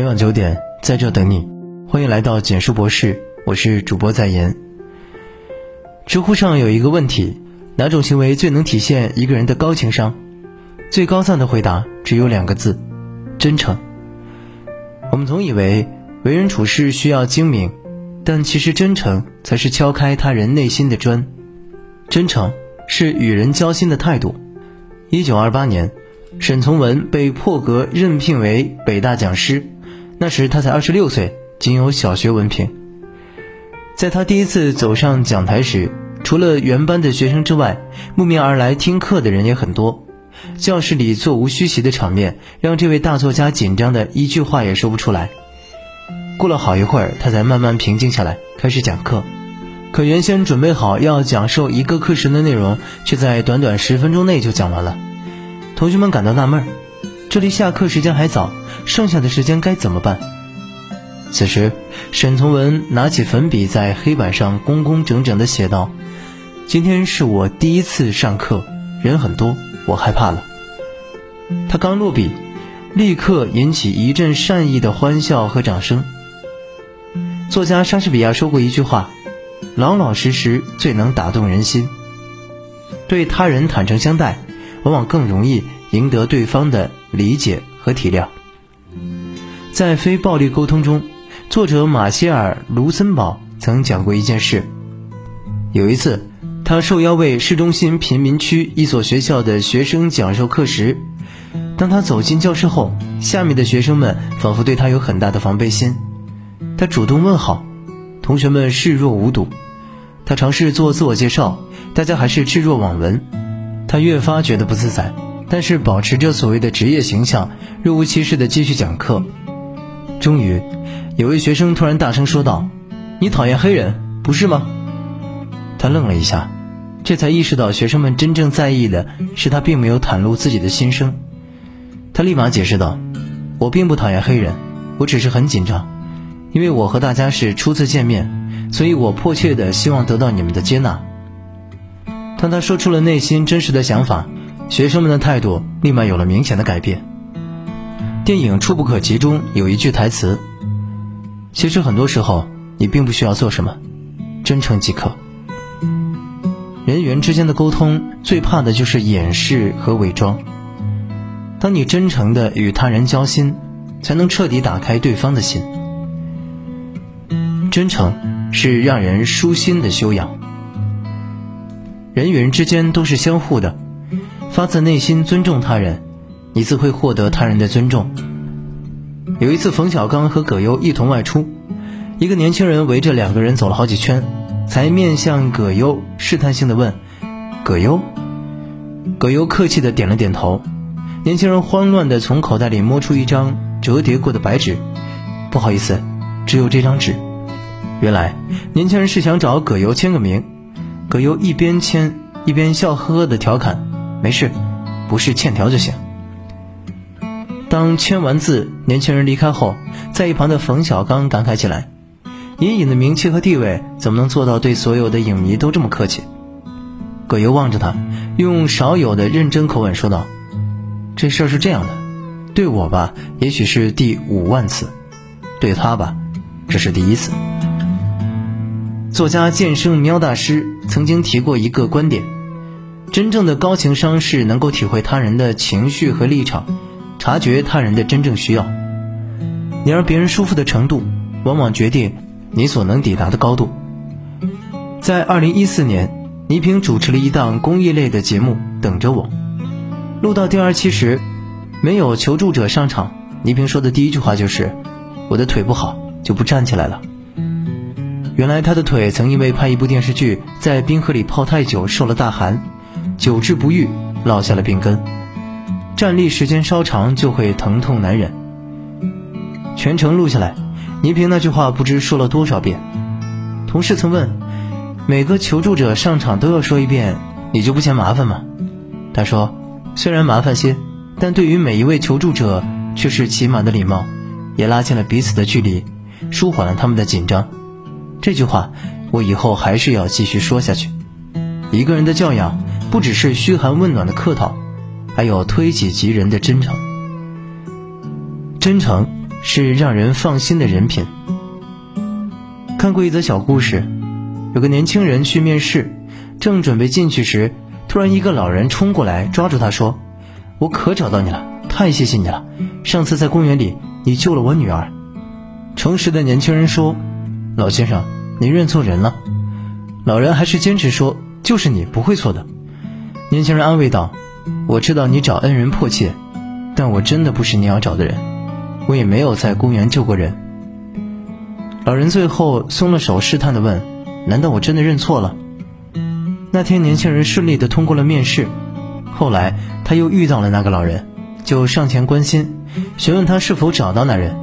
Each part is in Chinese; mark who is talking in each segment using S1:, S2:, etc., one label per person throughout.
S1: 每晚九点，在这等你。欢迎来到简书博士，我是主播在言。知乎上有一个问题：哪种行为最能体现一个人的高情商？最高赞的回答只有两个字：真诚。我们总以为为人处事需要精明，但其实真诚才是敲开他人内心的砖。真诚是与人交心的态度。一九二八年，沈从文被破格任聘为北大讲师。那时他才二十六岁，仅有小学文凭。在他第一次走上讲台时，除了原班的学生之外，慕名而来听课的人也很多。教室里座无虚席的场面，让这位大作家紧张的一句话也说不出来。过了好一会儿，他才慢慢平静下来，开始讲课。可原先准备好要讲授一个课时的内容，却在短短十分钟内就讲完了。同学们感到纳闷。这离下课时间还早，剩下的时间该怎么办？此时，沈从文拿起粉笔，在黑板上工工整整地写道：“今天是我第一次上课，人很多，我害怕了。”他刚落笔，立刻引起一阵善意的欢笑和掌声。作家莎士比亚说过一句话：“老老实实最能打动人心。”对他人坦诚相待，往往更容易赢得对方的。理解和体谅，在非暴力沟通中，作者马歇尔·卢森堡曾讲过一件事。有一次，他受邀为市中心贫民区一所学校的学生讲授课时，当他走进教室后，下面的学生们仿佛对他有很大的防备心。他主动问好，同学们视若无睹；他尝试做自我介绍，大家还是置若罔闻。他越发觉得不自在。但是保持着所谓的职业形象，若无其事地继续讲课。终于，有位学生突然大声说道：“你讨厌黑人，不是吗？”他愣了一下，这才意识到学生们真正在意的是他并没有袒露自己的心声。他立马解释道：“我并不讨厌黑人，我只是很紧张，因为我和大家是初次见面，所以我迫切的希望得到你们的接纳。”当他说出了内心真实的想法。学生们的态度立马有了明显的改变。电影《触不可及》中有一句台词：“其实很多时候，你并不需要做什么，真诚即可。”人与人之间的沟通最怕的就是掩饰和伪装。当你真诚的与他人交心，才能彻底打开对方的心。真诚是让人舒心的修养。人与人之间都是相互的。发自内心尊重他人，你自会获得他人的尊重。有一次，冯小刚和葛优一同外出，一个年轻人围着两个人走了好几圈，才面向葛优试探性的问：“葛优。”葛优客气的点了点头。年轻人慌乱的从口袋里摸出一张折叠过的白纸：“不好意思，只有这张纸。”原来，年轻人是想找葛优签个名。葛优一边签一边笑呵呵的调侃。没事，不是欠条就行。当签完字，年轻人离开后，在一旁的冯小刚感慨起来：“隐隐的名气和地位，怎么能做到对所有的影迷都这么客气？”葛优望着他，用少有的认真口吻说道：“这事儿是这样的，对我吧，也许是第五万次；对他吧，这是第一次。”作家剑圣喵大师曾经提过一个观点。真正的高情商是能够体会他人的情绪和立场，察觉他人的真正需要。你让别人舒服的程度，往往决定你所能抵达的高度。在二零一四年，倪萍主持了一档公益类的节目《等着我》，录到第二期时，没有求助者上场，倪萍说的第一句话就是：“我的腿不好，就不站起来了。”原来她的腿曾因为拍一部电视剧，在冰河里泡太久，受了大寒。久治不愈，落下了病根。站立时间稍长，就会疼痛难忍。全程录下来，倪萍那句话不知说了多少遍。同事曾问：每个求助者上场都要说一遍，你就不嫌麻烦吗？他说：虽然麻烦些，但对于每一位求助者却是起码的礼貌，也拉近了彼此的距离，舒缓了他们的紧张。这句话，我以后还是要继续说下去。一个人的教养。不只是嘘寒问暖的客套，还有推己及人的真诚。真诚是让人放心的人品。看过一则小故事，有个年轻人去面试，正准备进去时，突然一个老人冲过来抓住他说：“我可找到你了，太谢谢你了！上次在公园里，你救了我女儿。”诚实的年轻人说：“老先生，您认错人了。”老人还是坚持说：“就是你，不会错的。”年轻人安慰道：“我知道你找恩人迫切，但我真的不是你要找的人，我也没有在公园救过人。”老人最后松了手，试探地问：“难道我真的认错了？”那天，年轻人顺利地通过了面试。后来，他又遇到了那个老人，就上前关心，询问他是否找到那人。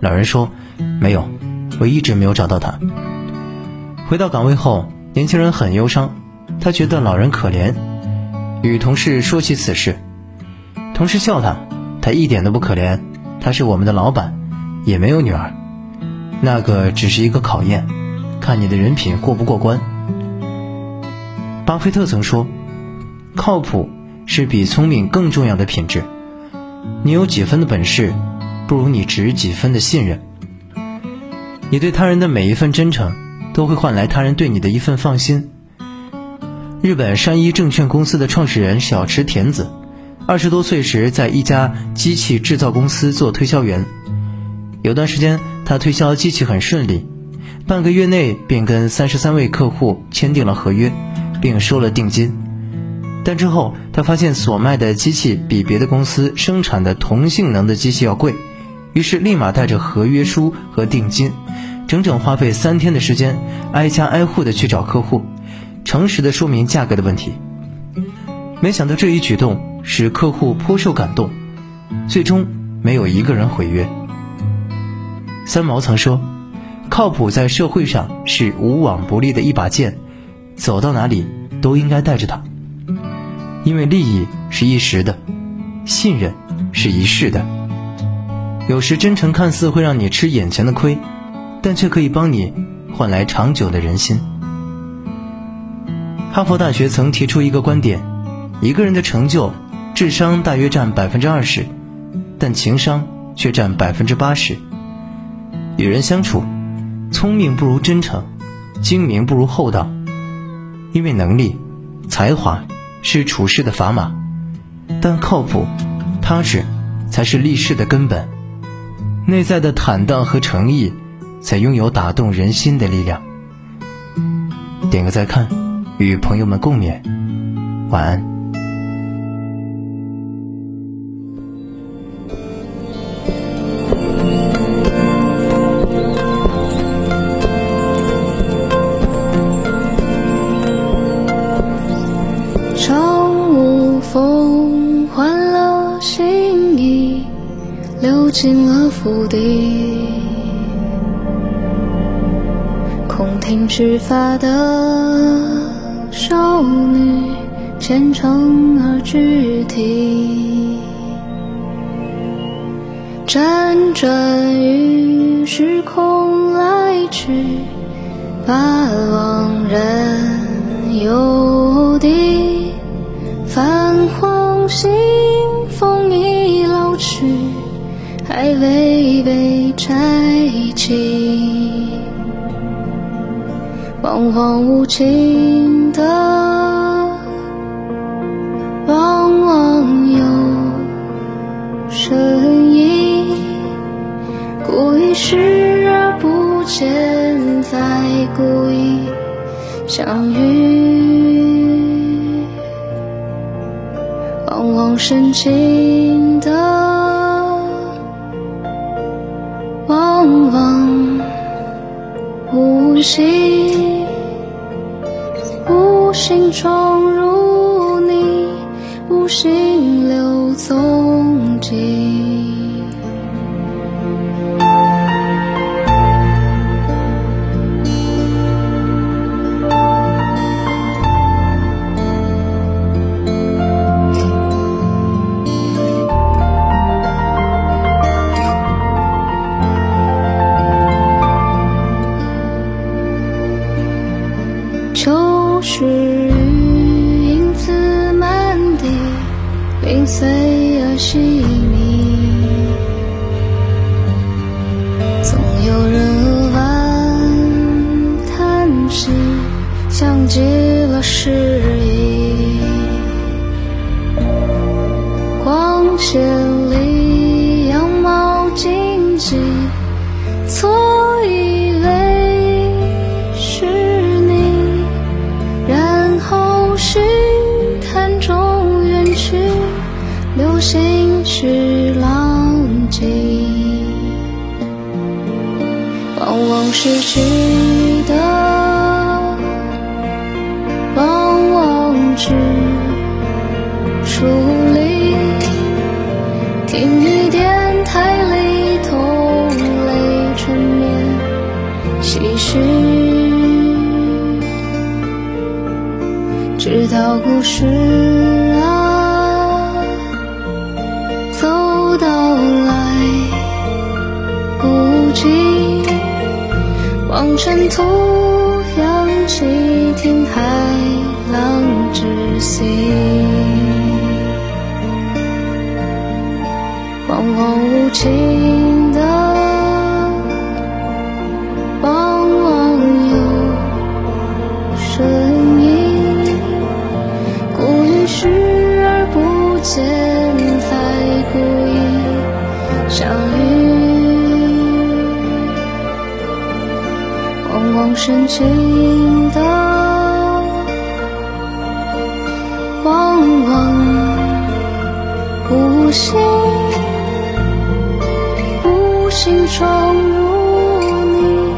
S1: 老人说：“没有，我一直没有找到他。”回到岗位后，年轻人很忧伤，他觉得老人可怜，与同事说起此事。同事笑他：“他一点都不可怜，他是我们的老板，也没有女儿。”那个只是一个考验，看你的人品过不过关。巴菲特曾说：“靠谱是比聪明更重要的品质。你有几分的本事，不如你值几分的信任。你对他人的每一份真诚，都会换来他人对你的一份放心。”日本山一证券公司的创始人小池田子，二十多岁时在一家机器制造公司做推销员，有段时间。他推销机器很顺利，半个月内便跟三十三位客户签订了合约，并收了定金。但之后他发现所卖的机器比别的公司生产的同性能的机器要贵，于是立马带着合约书和定金，整整花费三天的时间，挨家挨户的去找客户，诚实的说明价格的问题。没想到这一举动使客户颇受感动，最终没有一个人毁约。三毛曾说：“靠谱在社会上是无往不利的一把剑，走到哪里都应该带着它。因为利益是一时的，信任是一世的。有时真诚看似会让你吃眼前的亏，但却可以帮你换来长久的人心。”哈佛大学曾提出一个观点：一个人的成就，智商大约占百分之二十，但情商却占百分之八十。与人相处，聪明不如真诚，精明不如厚道。因为能力、才华是处事的砝码，但靠谱、踏实才是立世的根本。内在的坦荡和诚意，才拥有打动人心的力量。点个再看，与朋友们共勉，晚安。
S2: 窗无风，换了新衣，流进了腹地。空庭只发的。少女，虔诚而具体，辗转于时空来去，把往人游地，泛黄信封已老去。还未被拆起，惶惶无情的，往往有深意。故意视而不见，再故意相遇，往往深情的。往往无心，无心闯入你，无心留踪迹。往往失去的，往往只疏离。听雨电台里同泪缠绵唏嘘，直到故事尘土扬起，听海浪窒息。往往无情深情的，往往无心。无心闯入你，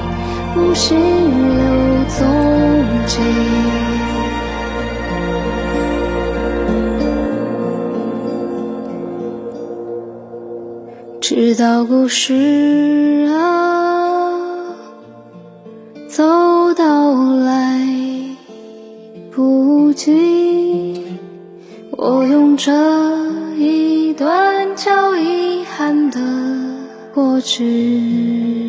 S2: 无心留踪迹，直到故事啊走到来不及，我用这一段叫遗憾的。过去。